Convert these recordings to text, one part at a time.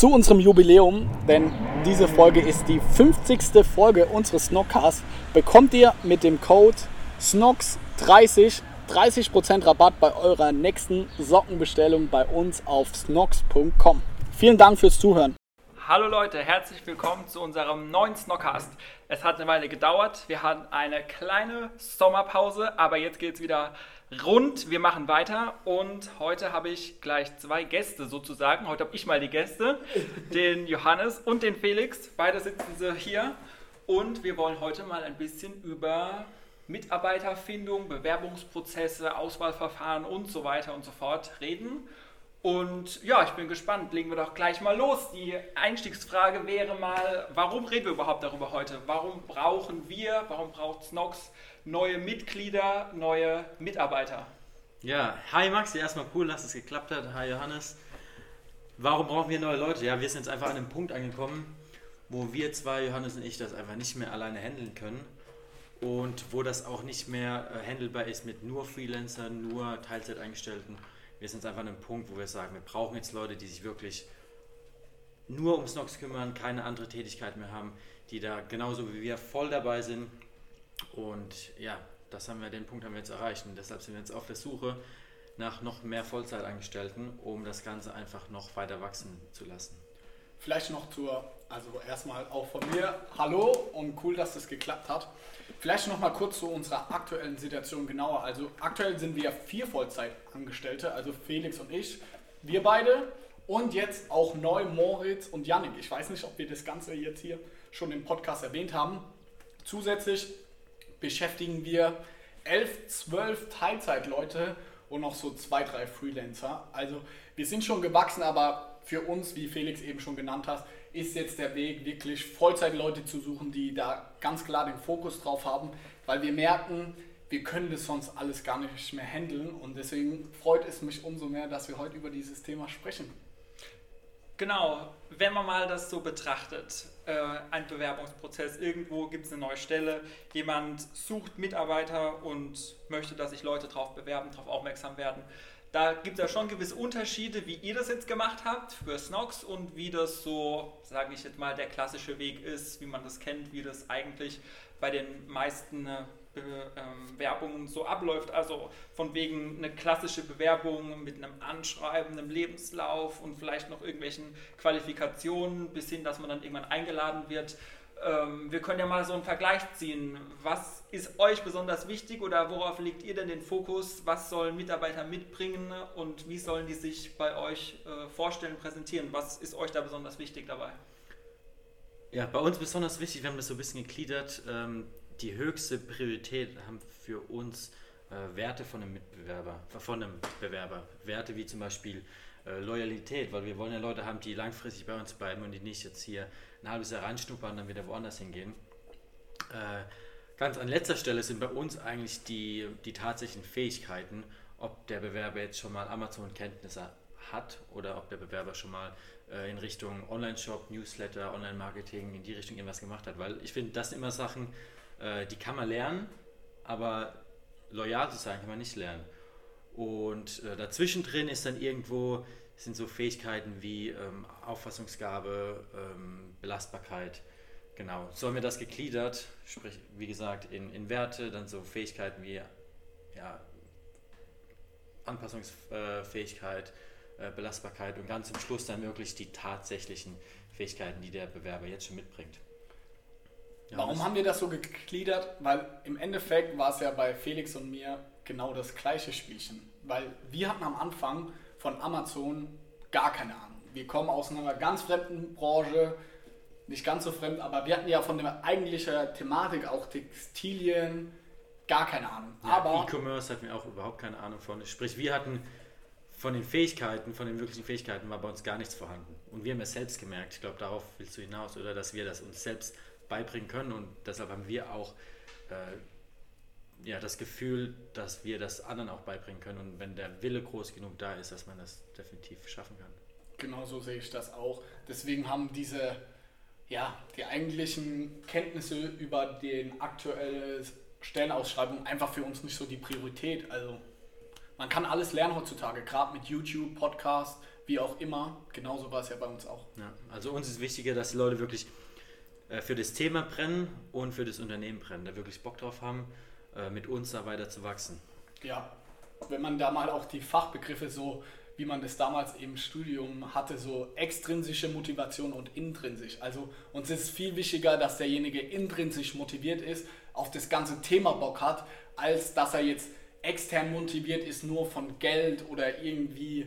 zu unserem Jubiläum, denn diese Folge ist die 50. Folge unseres Snockcasts, bekommt ihr mit dem Code SNOX30 30% Rabatt bei eurer nächsten Sockenbestellung bei uns auf snox.com. Vielen Dank fürs Zuhören. Hallo Leute, herzlich willkommen zu unserem neuen Snockcast. Es hat eine Weile gedauert, wir hatten eine kleine Sommerpause, aber jetzt geht es wieder rund. Wir machen weiter und heute habe ich gleich zwei Gäste sozusagen. Heute habe ich mal die Gäste, den Johannes und den Felix. Beide sitzen sie hier und wir wollen heute mal ein bisschen über Mitarbeiterfindung, Bewerbungsprozesse, Auswahlverfahren und so weiter und so fort reden. Und ja, ich bin gespannt. Legen wir doch gleich mal los. Die Einstiegsfrage wäre mal, warum reden wir überhaupt darüber heute? Warum brauchen wir, warum braucht Snox neue Mitglieder, neue Mitarbeiter? Ja, hi Maxi, erstmal cool, dass es geklappt hat. Hi Johannes. Warum brauchen wir neue Leute? Ja, wir sind jetzt einfach an einem Punkt angekommen, wo wir zwei, Johannes und ich, das einfach nicht mehr alleine handeln können und wo das auch nicht mehr äh, handelbar ist mit nur Freelancern, nur Teilzeiteingestellten. Wir sind jetzt einfach an einem Punkt, wo wir sagen, wir brauchen jetzt Leute, die sich wirklich nur ums Nox kümmern, keine andere Tätigkeit mehr haben, die da genauso wie wir voll dabei sind. Und ja, das haben wir, den Punkt haben wir jetzt erreicht. Und deshalb sind wir jetzt auf der Suche nach noch mehr Vollzeitangestellten, um das Ganze einfach noch weiter wachsen zu lassen. Vielleicht noch zur, also erstmal auch von mir, hallo und cool, dass das geklappt hat. Vielleicht noch mal kurz zu unserer aktuellen Situation genauer. Also aktuell sind wir vier Vollzeitangestellte, also Felix und ich, wir beide und jetzt auch neu Moritz und Yannick. Ich weiß nicht, ob wir das Ganze jetzt hier schon im Podcast erwähnt haben. Zusätzlich beschäftigen wir elf, zwölf Teilzeitleute und noch so zwei, drei Freelancer. Also wir sind schon gewachsen, aber für uns, wie Felix eben schon genannt hat, ist jetzt der Weg, wirklich Vollzeitleute zu suchen, die da ganz klar den Fokus drauf haben, weil wir merken, wir können das sonst alles gar nicht mehr handeln und deswegen freut es mich umso mehr, dass wir heute über dieses Thema sprechen. Genau, wenn man mal das so betrachtet, äh, ein Bewerbungsprozess, irgendwo gibt es eine neue Stelle, jemand sucht Mitarbeiter und möchte, dass sich Leute darauf bewerben, darauf aufmerksam werden. Da gibt es ja schon gewisse Unterschiede, wie ihr das jetzt gemacht habt für Snox und wie das so, sage ich jetzt mal, der klassische Weg ist, wie man das kennt, wie das eigentlich bei den meisten äh, Bewerbungen so abläuft. Also von wegen eine klassische Bewerbung mit einem Anschreiben, einem Lebenslauf und vielleicht noch irgendwelchen Qualifikationen bis hin, dass man dann irgendwann eingeladen wird ähm, wir können ja mal so einen Vergleich ziehen. Was ist euch besonders wichtig oder worauf legt ihr denn den Fokus? Was sollen Mitarbeiter mitbringen und wie sollen die sich bei euch äh, vorstellen, präsentieren? Was ist euch da besonders wichtig dabei? Ja, bei uns besonders wichtig, wir haben das so ein bisschen gegliedert, ähm, die höchste Priorität haben für uns äh, Werte von einem Mitbewerber, von einem Bewerber. Werte wie zum Beispiel äh, Loyalität, weil wir wollen ja Leute haben, die langfristig bei uns bleiben und die nicht jetzt hier ein halbes Jahr reinschnuppern und dann wieder woanders hingehen. Äh, ganz an letzter Stelle sind bei uns eigentlich die, die tatsächlichen Fähigkeiten, ob der Bewerber jetzt schon mal Amazon-Kenntnisse hat oder ob der Bewerber schon mal äh, in Richtung Online-Shop, Newsletter, Online-Marketing in die Richtung irgendwas gemacht hat. Weil ich finde, das sind immer Sachen, äh, die kann man lernen, aber loyal zu sein kann man nicht lernen. Und äh, dazwischen drin ist dann irgendwo sind so Fähigkeiten wie ähm, Auffassungsgabe, ähm, Belastbarkeit. Genau, so haben wir das gegliedert, sprich, wie gesagt, in, in Werte, dann so Fähigkeiten wie ja, Anpassungsfähigkeit, äh, Belastbarkeit und ganz zum Schluss dann wirklich die tatsächlichen Fähigkeiten, die der Bewerber jetzt schon mitbringt. Ja, Warum haben wir das so gegliedert? Weil im Endeffekt war es ja bei Felix und mir genau das gleiche Spielchen. Weil wir hatten am Anfang von Amazon gar keine Ahnung. Wir kommen aus einer ganz fremden Branche, nicht ganz so fremd, aber wir hatten ja von der eigentlichen Thematik auch Textilien gar keine Ahnung. Ja, aber E-Commerce hatten wir auch überhaupt keine Ahnung von. Sprich, wir hatten von den Fähigkeiten, von den wirklichen Fähigkeiten war bei uns gar nichts vorhanden. Und wir haben es selbst gemerkt, ich glaube, darauf willst du hinaus, oder dass wir das uns selbst beibringen können und deshalb haben wir auch äh, ja, das Gefühl, dass wir das anderen auch beibringen können und wenn der Wille groß genug da ist, dass man das definitiv schaffen kann. Genau so sehe ich das auch. Deswegen haben diese, ja, die eigentlichen Kenntnisse über den aktuelle Stellenausschreibung einfach für uns nicht so die Priorität. Also man kann alles lernen heutzutage, gerade mit YouTube, Podcast, wie auch immer. Genauso war es ja bei uns auch. Ja, also uns ist wichtiger, dass die Leute wirklich für das Thema brennen und für das Unternehmen brennen, da wirklich Bock drauf haben, äh, mit uns da weiter zu wachsen. Ja, wenn man da mal auch die Fachbegriffe so, wie man das damals im Studium hatte, so extrinsische Motivation und intrinsisch. Also uns ist viel wichtiger, dass derjenige intrinsisch motiviert ist, auf das ganze Thema Bock hat, als dass er jetzt extern motiviert ist, nur von Geld oder irgendwie,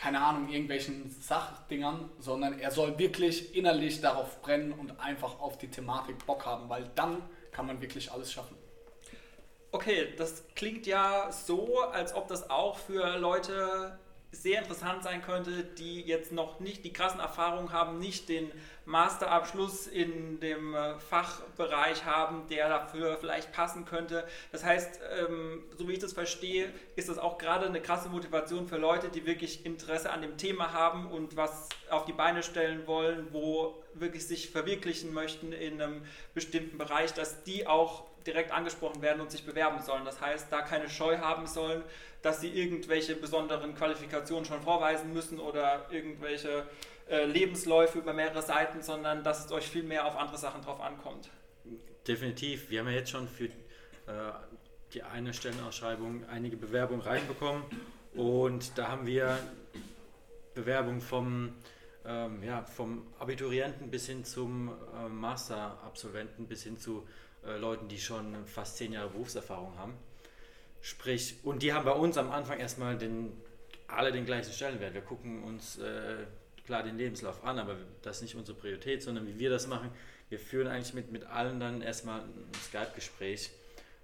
keine Ahnung, irgendwelchen Sachdingern, sondern er soll wirklich innerlich darauf brennen und einfach auf die Thematik Bock haben, weil dann kann man wirklich alles schaffen. Okay, das klingt ja so, als ob das auch für Leute sehr interessant sein könnte, die jetzt noch nicht die krassen Erfahrungen haben, nicht den Masterabschluss in dem äh, Fachbereich haben, der dafür vielleicht passen könnte. Das heißt, ähm, so wie ich das verstehe, ist das auch gerade eine krasse Motivation für Leute, die wirklich Interesse an dem Thema haben und was auf die Beine stellen wollen, wo wirklich sich verwirklichen möchten in einem bestimmten Bereich, dass die auch direkt angesprochen werden und sich bewerben sollen. Das heißt, da keine Scheu haben sollen, dass sie irgendwelche besonderen Qualifikationen schon vorweisen müssen oder irgendwelche äh, Lebensläufe über mehrere Seiten, sondern dass es euch viel mehr auf andere Sachen drauf ankommt. Definitiv. Wir haben ja jetzt schon für äh, die eine Stellenausschreibung einige Bewerbungen reinbekommen und da haben wir Bewerbungen vom, ähm, ja, vom Abiturienten bis hin zum äh, Masterabsolventen bis hin zu äh, Leuten, die schon fast zehn Jahre Berufserfahrung haben. Sprich, und die haben bei uns am Anfang erstmal den, alle den gleichen Stellenwert. Wir gucken uns äh, klar den Lebenslauf an, aber das ist nicht unsere Priorität, sondern wie wir das machen, wir führen eigentlich mit, mit allen dann erstmal ein Skype-Gespräch,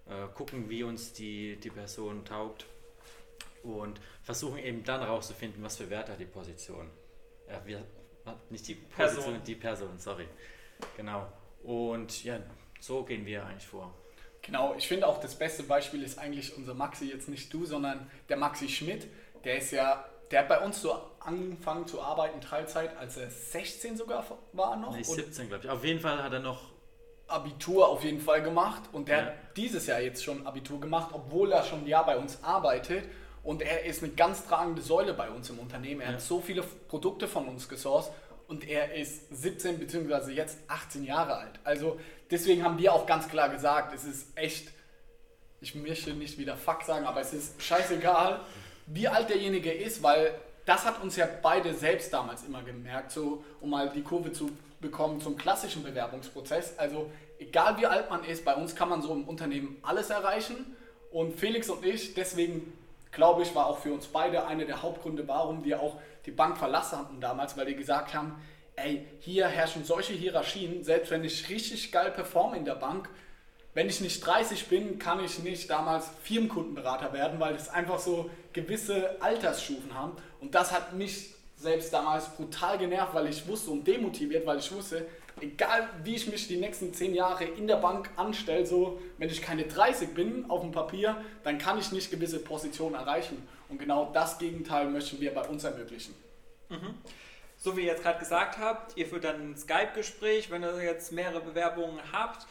äh, gucken, wie uns die, die Person taugt und versuchen eben dann rauszufinden, was für Wert hat die Position. Ja, wir, nicht die Position, Person. die Person, sorry. Genau. Und ja, so gehen wir eigentlich vor. Genau, ich finde auch das beste Beispiel ist eigentlich unser Maxi, jetzt nicht du, sondern der Maxi Schmidt. Der ist ja, der hat bei uns so angefangen zu arbeiten, Teilzeit, als er 16 sogar war noch. Nee, 17, glaube ich. Auf jeden Fall hat er noch Abitur auf jeden Fall gemacht und der ja. hat dieses Jahr jetzt schon Abitur gemacht, obwohl er schon ein Jahr bei uns arbeitet. Und er ist eine ganz tragende Säule bei uns im Unternehmen. Er ja. hat so viele Produkte von uns gesourced und er ist 17 bzw. jetzt 18 Jahre alt. Also deswegen haben wir auch ganz klar gesagt, es ist echt, ich möchte nicht wieder Fuck sagen, aber es ist scheißegal, wie alt derjenige ist, weil das hat uns ja beide selbst damals immer gemerkt, so um mal die Kurve zu bekommen zum klassischen Bewerbungsprozess. Also egal wie alt man ist, bei uns kann man so im Unternehmen alles erreichen. Und Felix und ich, deswegen glaube ich, war auch für uns beide einer der Hauptgründe, warum wir auch die Bank verlassen hatten damals, weil die gesagt haben, ey, hier herrschen solche Hierarchien, selbst wenn ich richtig geil performe in der Bank, wenn ich nicht 30 bin, kann ich nicht damals Firmenkundenberater werden, weil es einfach so gewisse Altersstufen haben. Und das hat mich selbst damals brutal genervt, weil ich wusste und demotiviert, weil ich wusste, egal wie ich mich die nächsten 10 Jahre in der Bank anstelle, so wenn ich keine 30 bin auf dem Papier, dann kann ich nicht gewisse Positionen erreichen. Und genau das Gegenteil möchten wir bei uns ermöglichen. Mhm. So wie ihr jetzt gerade gesagt habt, ihr führt dann ein Skype-Gespräch, wenn ihr jetzt mehrere Bewerbungen habt.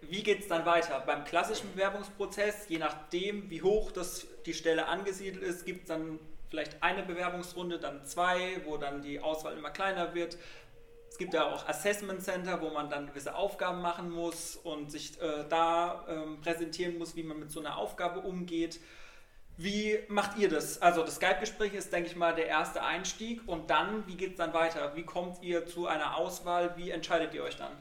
Wie geht es dann weiter? Beim klassischen Bewerbungsprozess, je nachdem, wie hoch das, die Stelle angesiedelt ist, gibt es dann vielleicht eine Bewerbungsrunde, dann zwei, wo dann die Auswahl immer kleiner wird. Es gibt ja auch Assessment Center, wo man dann gewisse Aufgaben machen muss und sich äh, da ähm, präsentieren muss, wie man mit so einer Aufgabe umgeht. Wie macht ihr das? Also das Skype-Gespräch ist, denke ich mal, der erste Einstieg und dann, wie geht es dann weiter? Wie kommt ihr zu einer Auswahl? Wie entscheidet ihr euch dann?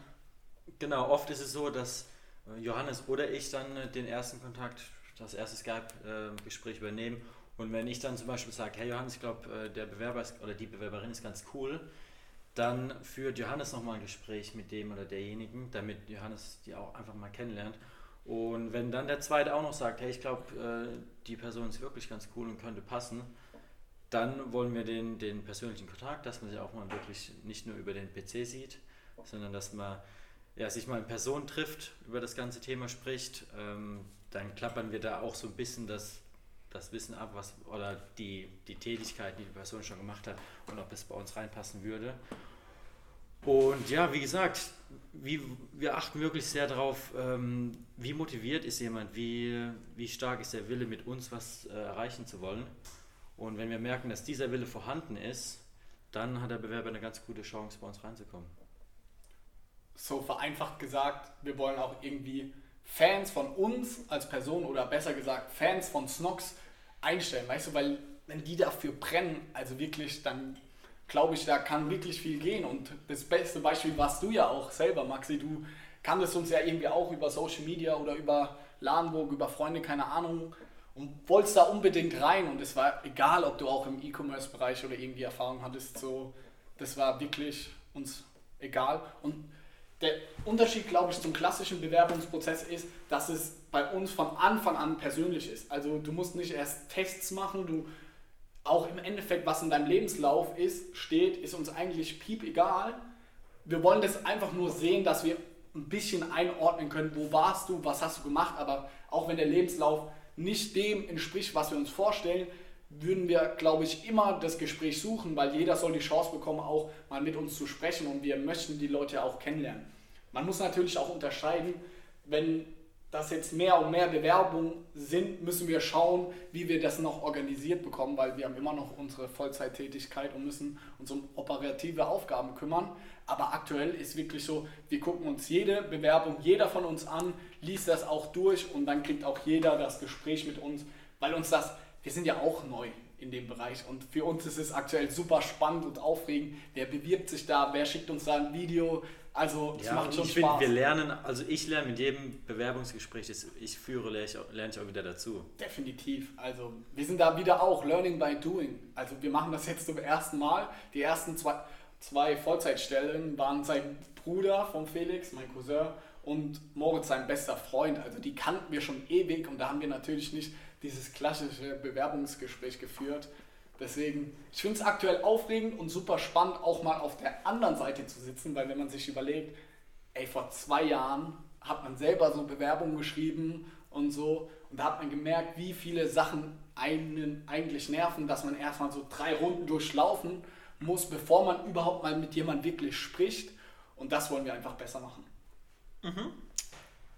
Genau, oft ist es so, dass äh, Johannes oder ich dann äh, den ersten Kontakt, das erste Skype-Gespräch übernehmen. Und wenn ich dann zum Beispiel sage, hey Johannes, ich glaube, äh, der Bewerber ist, oder die Bewerberin ist ganz cool, dann führt Johannes nochmal ein Gespräch mit dem oder derjenigen, damit Johannes die auch einfach mal kennenlernt. Und wenn dann der zweite auch noch sagt, hey, ich glaube, äh, die Person ist wirklich ganz cool und könnte passen, dann wollen wir den, den persönlichen Kontakt, dass man sich auch mal wirklich nicht nur über den PC sieht, sondern dass man ja, sich mal in Person trifft, über das ganze Thema spricht. Ähm, dann klappern wir da auch so ein bisschen das, das Wissen ab, was oder die, die Tätigkeit, die die Person schon gemacht hat und ob es bei uns reinpassen würde. Und ja, wie gesagt, wie, wir achten wirklich sehr darauf, ähm, wie motiviert ist jemand, wie, wie stark ist der Wille, mit uns was äh, erreichen zu wollen. Und wenn wir merken, dass dieser Wille vorhanden ist, dann hat der Bewerber eine ganz gute Chance, bei uns reinzukommen. So vereinfacht gesagt, wir wollen auch irgendwie Fans von uns als Person oder besser gesagt Fans von Snox einstellen, weißt du, weil wenn die dafür brennen, also wirklich, dann glaube ich, da kann wirklich viel gehen. Und das beste Beispiel warst du ja auch selber, Maxi. Du kanntest uns ja irgendwie auch über Social Media oder über Ladenburg, über Freunde, keine Ahnung, und wolltest da unbedingt rein. Und es war egal, ob du auch im E-Commerce-Bereich oder irgendwie Erfahrung hattest, so, das war wirklich uns egal. Und der Unterschied, glaube ich, zum klassischen Bewerbungsprozess ist, dass es bei uns von Anfang an persönlich ist. Also du musst nicht erst Tests machen, du auch im Endeffekt, was in deinem Lebenslauf ist, steht, ist uns eigentlich piep egal. Wir wollen das einfach nur sehen, dass wir ein bisschen einordnen können, wo warst du, was hast du gemacht, aber auch wenn der Lebenslauf nicht dem entspricht, was wir uns vorstellen, würden wir, glaube ich, immer das Gespräch suchen, weil jeder soll die Chance bekommen, auch mal mit uns zu sprechen und wir möchten die Leute auch kennenlernen. Man muss natürlich auch unterscheiden, wenn dass jetzt mehr und mehr Bewerbungen sind, müssen wir schauen, wie wir das noch organisiert bekommen, weil wir haben immer noch unsere Vollzeittätigkeit und müssen uns um operative Aufgaben kümmern. Aber aktuell ist wirklich so, wir gucken uns jede Bewerbung, jeder von uns an, liest das auch durch und dann kriegt auch jeder das Gespräch mit uns, weil uns das, wir sind ja auch neu in dem Bereich und für uns ist es aktuell super spannend und aufregend. Wer bewirbt sich da, wer schickt uns da ein Video, also es ja, macht schon ich Spaß. Find, wir lernen, also ich lerne mit jedem Bewerbungsgespräch, das ich führe, lerne ich, auch, lerne ich auch wieder dazu. Definitiv. Also wir sind da wieder auch Learning by Doing. Also wir machen das jetzt zum ersten Mal. Die ersten zwei, zwei Vollzeitstellen waren sein Bruder von Felix, mein Cousin, und Moritz sein bester Freund. Also die kannten wir schon ewig und da haben wir natürlich nicht dieses klassische Bewerbungsgespräch geführt. Deswegen, ich finde es aktuell aufregend und super spannend, auch mal auf der anderen Seite zu sitzen, weil wenn man sich überlegt, ey, vor zwei Jahren hat man selber so Bewerbungen geschrieben und so und da hat man gemerkt, wie viele Sachen einen eigentlich nerven, dass man erstmal so drei Runden durchlaufen muss, bevor man überhaupt mal mit jemandem wirklich spricht und das wollen wir einfach besser machen. Mhm.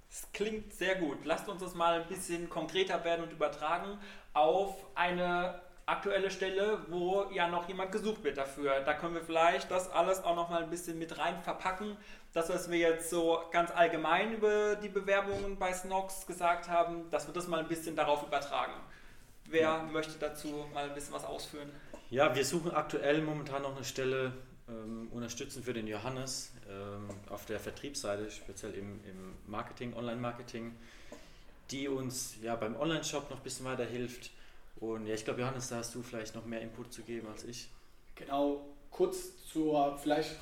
Das klingt sehr gut. Lasst uns das mal ein bisschen konkreter werden und übertragen auf eine aktuelle Stelle, wo ja noch jemand gesucht wird dafür. Da können wir vielleicht das alles auch noch mal ein bisschen mit rein verpacken. Das, was wir jetzt so ganz allgemein über die Bewerbungen bei Snox gesagt haben, dass wir das mal ein bisschen darauf übertragen. Wer ja. möchte dazu mal ein bisschen was ausführen? Ja, wir suchen aktuell momentan noch eine Stelle ähm, unterstützen für den Johannes ähm, auf der Vertriebsseite, speziell im, im Marketing, Online-Marketing, die uns ja beim Online-Shop noch ein bisschen weiter hilft und ja, ich glaube, Johannes, da hast du vielleicht noch mehr Input zu geben als ich. Genau, kurz zur, vielleicht,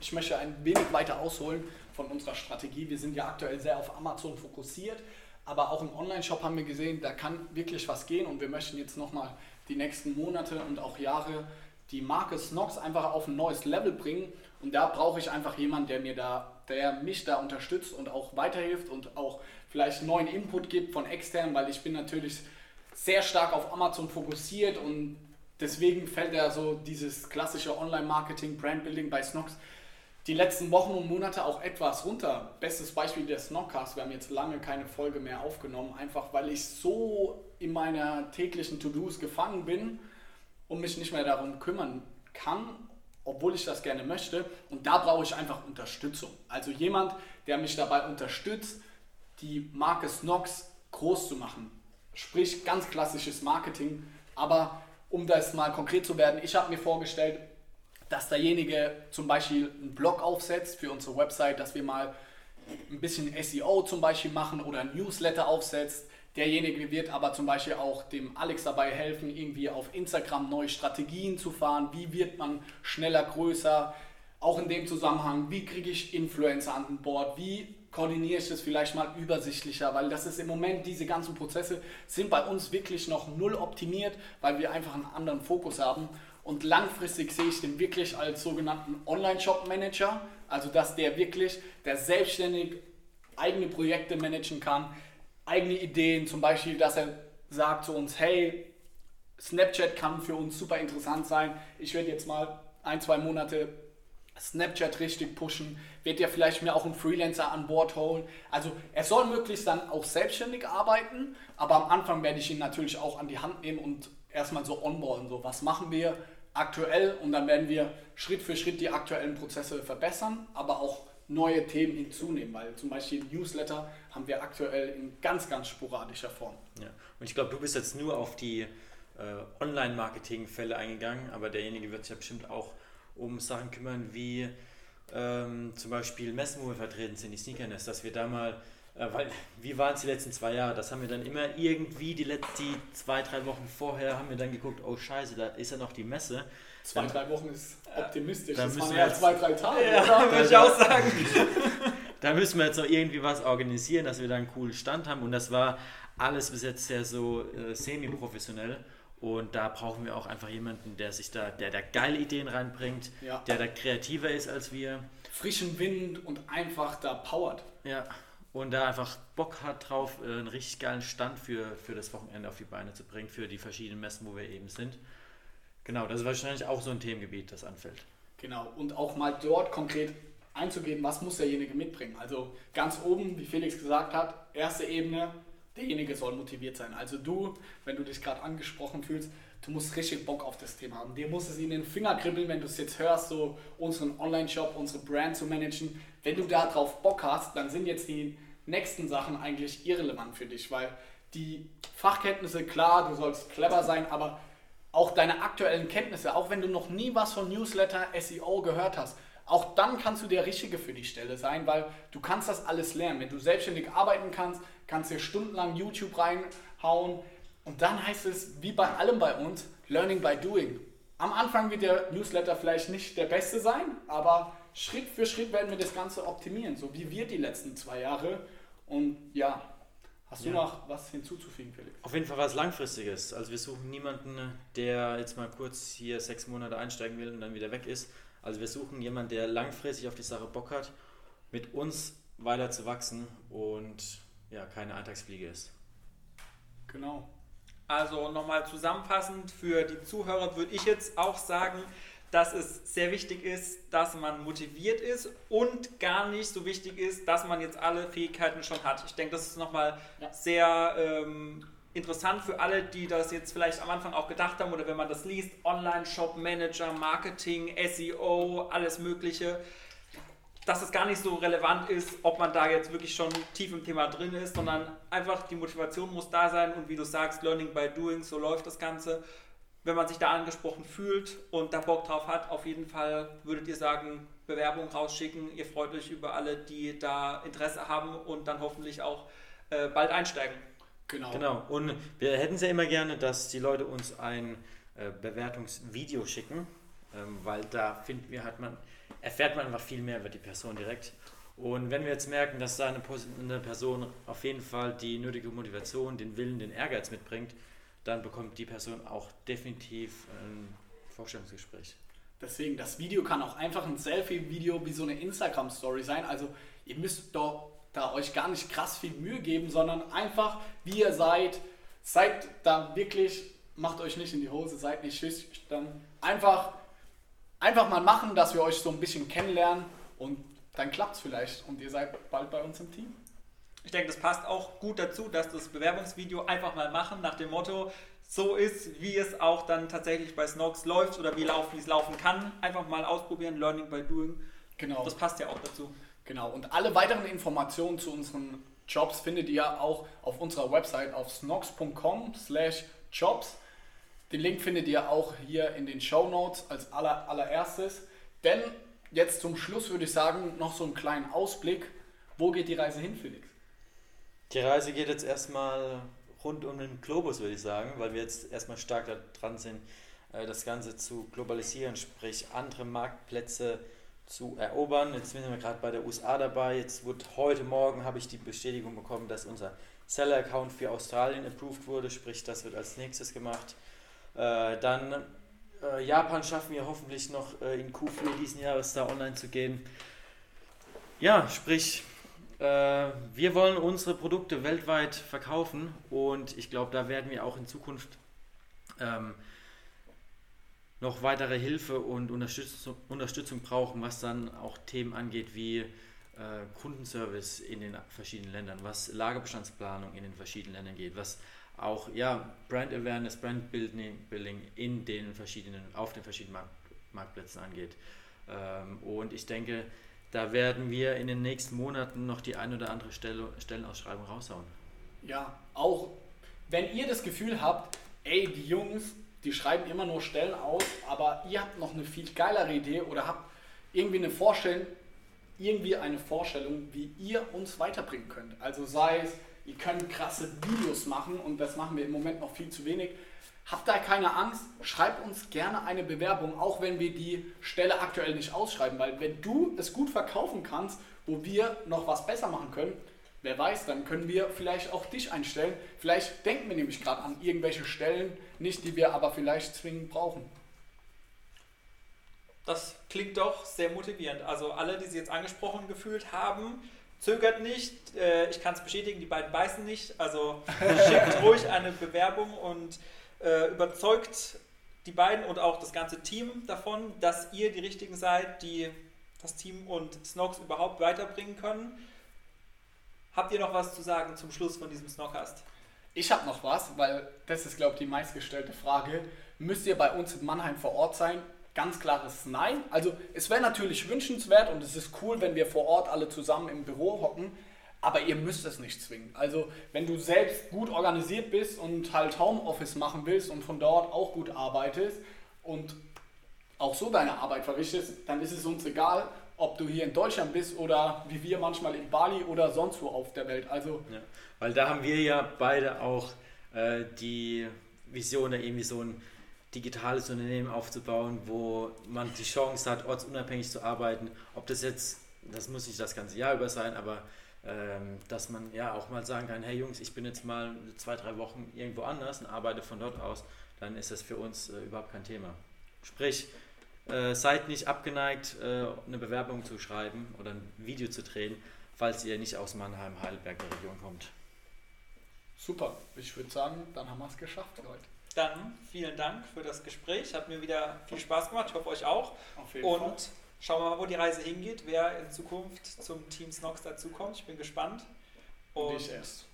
ich möchte ein wenig weiter ausholen von unserer Strategie. Wir sind ja aktuell sehr auf Amazon fokussiert, aber auch im Online-Shop haben wir gesehen, da kann wirklich was gehen und wir möchten jetzt nochmal die nächsten Monate und auch Jahre die Marke Snox einfach auf ein neues Level bringen und da brauche ich einfach jemanden, der mir da, der mich da unterstützt und auch weiterhilft und auch vielleicht neuen Input gibt von extern, weil ich bin natürlich sehr stark auf Amazon fokussiert und deswegen fällt ja so dieses klassische Online-Marketing, Brandbuilding bei Snox die letzten Wochen und Monate auch etwas runter. Bestes Beispiel der Snockcast. Wir haben jetzt lange keine Folge mehr aufgenommen, einfach weil ich so in meiner täglichen To-Dos gefangen bin und mich nicht mehr darum kümmern kann, obwohl ich das gerne möchte. Und da brauche ich einfach Unterstützung. Also jemand, der mich dabei unterstützt, die Marke Snox groß zu machen, Sprich ganz klassisches Marketing. Aber um das mal konkret zu werden, ich habe mir vorgestellt, dass derjenige zum Beispiel einen Blog aufsetzt für unsere Website, dass wir mal ein bisschen SEO zum Beispiel machen oder ein Newsletter aufsetzt. Derjenige wird aber zum Beispiel auch dem Alex dabei helfen, irgendwie auf Instagram neue Strategien zu fahren. Wie wird man schneller, größer? Auch in dem Zusammenhang, wie kriege ich Influencer an Bord? Wie koordiniere ich das vielleicht mal übersichtlicher, weil das ist im Moment, diese ganzen Prozesse sind bei uns wirklich noch null optimiert, weil wir einfach einen anderen Fokus haben. Und langfristig sehe ich den wirklich als sogenannten Online-Shop-Manager, also dass der wirklich, der selbstständig eigene Projekte managen kann, eigene Ideen, zum Beispiel, dass er sagt zu uns, hey, Snapchat kann für uns super interessant sein. Ich werde jetzt mal ein, zwei Monate Snapchat richtig pushen, wird ja vielleicht mir auch einen Freelancer an Bord holen. Also er soll möglichst dann auch selbstständig arbeiten, aber am Anfang werde ich ihn natürlich auch an die Hand nehmen und erstmal so onboarden, so was machen wir aktuell und dann werden wir Schritt für Schritt die aktuellen Prozesse verbessern, aber auch neue Themen hinzunehmen, weil zum Beispiel Newsletter haben wir aktuell in ganz, ganz sporadischer Form. Ja. Und ich glaube, du bist jetzt nur auf die äh, Online-Marketing-Fälle eingegangen, aber derjenige wird ja bestimmt auch um Sachen kümmern, wie ähm, zum Beispiel Messen, wo wir vertreten sind, die Sneakernest, dass wir da mal äh, weil, wie waren es die letzten zwei Jahre? Das haben wir dann immer irgendwie die letzten zwei, drei Wochen vorher haben wir dann geguckt, oh scheiße, da ist ja noch die Messe. Zwei, dann, drei Wochen ist optimistisch. das waren ja zwei, drei Tage. Ja, würde ich auch sagen. da müssen wir jetzt noch irgendwie was organisieren, dass wir da einen coolen Stand haben. Und das war alles bis jetzt sehr so äh, semi-professionell. Und da brauchen wir auch einfach jemanden, der sich da, der da geile Ideen reinbringt, ja. der da kreativer ist als wir. Frischen Wind und einfach da powert. Ja, und da einfach Bock hat drauf, äh, einen richtig geilen Stand für, für das Wochenende auf die Beine zu bringen, für die verschiedenen Messen, wo wir eben sind. Genau, das ist wahrscheinlich auch so ein Themengebiet, das anfällt. Genau, und auch mal dort konkret einzugeben, was muss derjenige mitbringen. Also ganz oben, wie Felix gesagt hat, erste Ebene, derjenige soll motiviert sein. Also du, wenn du dich gerade angesprochen fühlst, du musst richtig Bock auf das Thema haben. Dir muss es in den Finger kribbeln, wenn du es jetzt hörst, so unseren Online-Shop, unsere Brand zu managen. Wenn du da drauf Bock hast, dann sind jetzt die nächsten Sachen eigentlich irrelevant für dich, weil die Fachkenntnisse, klar, du sollst clever sein, aber auch deine aktuellen Kenntnisse, auch wenn du noch nie was von Newsletter, SEO gehört hast, auch dann kannst du der Richtige für die Stelle sein, weil du kannst das alles lernen. Wenn du selbstständig arbeiten kannst, kannst du stundenlang YouTube reinhauen und dann heißt es, wie bei allem bei uns, Learning by Doing. Am Anfang wird der Newsletter vielleicht nicht der beste sein, aber Schritt für Schritt werden wir das Ganze optimieren, so wie wir die letzten zwei Jahre. Und ja, hast du ja. noch was hinzuzufügen, Felix? Auf jeden Fall was Langfristiges. Also wir suchen niemanden, der jetzt mal kurz hier sechs Monate einsteigen will und dann wieder weg ist. Also wir suchen jemanden, der langfristig auf die Sache Bock hat, mit uns weiter zu wachsen und ja, keine Eintagsfliege ist. Genau. Also nochmal zusammenfassend für die Zuhörer würde ich jetzt auch sagen, dass es sehr wichtig ist, dass man motiviert ist und gar nicht so wichtig ist, dass man jetzt alle Fähigkeiten schon hat. Ich denke, das ist nochmal ja. sehr ähm, interessant für alle, die das jetzt vielleicht am Anfang auch gedacht haben oder wenn man das liest, Online-Shop, Manager, Marketing, SEO, alles Mögliche dass es gar nicht so relevant ist, ob man da jetzt wirklich schon tief im Thema drin ist, sondern einfach die Motivation muss da sein und wie du sagst, Learning by Doing, so läuft das Ganze wenn man sich da angesprochen fühlt und da Bock drauf hat, auf jeden Fall würdet ihr sagen, Bewerbung rausschicken. Ihr freut euch über alle, die da Interesse haben und dann hoffentlich auch äh, bald einsteigen. Genau. Genau. Und wir hätten es ja immer gerne, dass die Leute uns ein äh, Bewertungsvideo schicken, ähm, weil da finden wir, hat man, erfährt man einfach viel mehr über die Person direkt. Und wenn wir jetzt merken, dass da eine, Person auf jeden Fall die nötige Motivation, den Willen, den Ehrgeiz mitbringt, dann bekommt die Person auch definitiv ein Vorstellungsgespräch. Deswegen, das Video kann auch einfach ein Selfie-Video wie so eine Instagram-Story sein. Also ihr müsst doch da euch gar nicht krass viel Mühe geben, sondern einfach, wie ihr seid, seid da wirklich, macht euch nicht in die Hose, seid nicht schüchtern. Einfach, einfach mal machen, dass wir euch so ein bisschen kennenlernen und dann klappt es vielleicht und ihr seid bald bei uns im Team. Ich denke, das passt auch gut dazu, dass das Bewerbungsvideo einfach mal machen nach dem Motto, so ist, wie es auch dann tatsächlich bei Snox läuft oder wie, laufen, wie es laufen kann. Einfach mal ausprobieren, Learning by Doing. Genau. Das passt ja auch dazu. Genau. Und alle weiteren Informationen zu unseren Jobs findet ihr auch auf unserer Website auf snox.com slash jobs. Den Link findet ihr auch hier in den Show Notes als aller, allererstes. Denn jetzt zum Schluss würde ich sagen, noch so einen kleinen Ausblick. Wo geht die Reise hin, Felix? Die Reise geht jetzt erstmal rund um den Globus, würde ich sagen, weil wir jetzt erstmal stark daran sind, äh, das Ganze zu globalisieren, sprich andere Marktplätze zu erobern. Jetzt sind wir gerade bei der USA dabei. Jetzt wurde heute Morgen habe ich die Bestätigung bekommen, dass unser Seller-Account für Australien approved wurde, sprich das wird als nächstes gemacht. Äh, dann äh, Japan schaffen wir hoffentlich noch in Q4 diesen Jahres da online zu gehen. Ja, sprich äh, wir wollen unsere Produkte weltweit verkaufen und ich glaube, da werden wir auch in Zukunft ähm, noch weitere Hilfe und Unterstützung, Unterstützung brauchen, was dann auch Themen angeht wie äh, Kundenservice in den verschiedenen Ländern, was Lagerbestandsplanung in den verschiedenen Ländern geht, was auch ja, Brand Awareness, Brand Building in den verschiedenen, auf den verschiedenen Markt, Marktplätzen angeht. Ähm, und ich denke, da werden wir in den nächsten Monaten noch die ein oder andere Stelle, Stellenausschreibung raushauen. Ja, auch wenn ihr das Gefühl habt, ey, die Jungs, die schreiben immer nur Stellen aus, aber ihr habt noch eine viel geilere Idee oder habt irgendwie eine Vorstellung, irgendwie eine Vorstellung, wie ihr uns weiterbringen könnt. Also sei es, ihr könnt krasse Videos machen und das machen wir im Moment noch viel zu wenig. Habt da keine Angst, schreibt uns gerne eine Bewerbung, auch wenn wir die Stelle aktuell nicht ausschreiben, weil wenn du es gut verkaufen kannst, wo wir noch was besser machen können, wer weiß, dann können wir vielleicht auch dich einstellen. Vielleicht denken wir nämlich gerade an irgendwelche Stellen nicht, die wir aber vielleicht zwingend brauchen. Das klingt doch sehr motivierend. Also alle, die Sie jetzt angesprochen gefühlt haben, zögert nicht. Äh, ich kann es bestätigen, die beiden beißen nicht. Also schickt ruhig eine Bewerbung und äh, überzeugt die beiden und auch das ganze Team davon, dass ihr die Richtigen seid, die das Team und Snox überhaupt weiterbringen können. Habt ihr noch was zu sagen zum Schluss von diesem Snockcast? Ich habe noch was, weil das ist, glaube ich, die meistgestellte Frage. Müsst ihr bei uns in Mannheim vor Ort sein? Ganz klares Nein. Also es wäre natürlich wünschenswert und es ist cool, wenn wir vor Ort alle zusammen im Büro hocken, aber ihr müsst es nicht zwingen. Also wenn du selbst gut organisiert bist und halt Homeoffice machen willst und von dort auch gut arbeitest und auch so deine Arbeit verrichtest, dann ist es uns egal, ob du hier in Deutschland bist oder wie wir manchmal in Bali oder sonst wo auf der Welt. Also ja, weil da haben wir ja beide auch äh, die Vision, da irgendwie so ein digitales Unternehmen aufzubauen, wo man die Chance hat, ortsunabhängig zu arbeiten. Ob das jetzt, das muss nicht das ganze Jahr über sein, aber ähm, dass man ja auch mal sagen kann, hey Jungs, ich bin jetzt mal zwei, drei Wochen irgendwo anders und arbeite von dort aus, dann ist das für uns äh, überhaupt kein Thema. Sprich, äh, seid nicht abgeneigt, äh, eine Bewerbung zu schreiben oder ein Video zu drehen, falls ihr nicht aus Mannheim, Heidelberg der Region kommt. Super, ich würde sagen, dann haben wir es geschafft für heute. Dann vielen Dank für das Gespräch. Hat mir wieder viel Spaß gemacht. Ich hoffe euch auch. Auf jeden Und Fall. schauen wir mal, wo die Reise hingeht, wer in Zukunft zum Team Snox dazukommt. Ich bin gespannt. Und ich erst.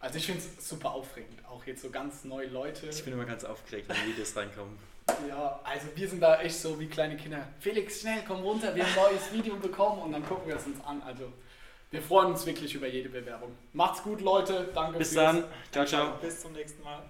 Also ich finde es super aufregend, auch jetzt so ganz neue Leute. Ich bin immer ganz aufgeregt, wenn Videos reinkommen. Ja, also wir sind da echt so wie kleine Kinder. Felix, schnell, komm runter, wir haben ein neues Video bekommen und dann gucken wir es uns an. Also wir freuen uns wirklich über jede Bewerbung. Macht's gut, Leute. Danke Bis fürs- dann. Ciao, ciao. Bis zum nächsten Mal.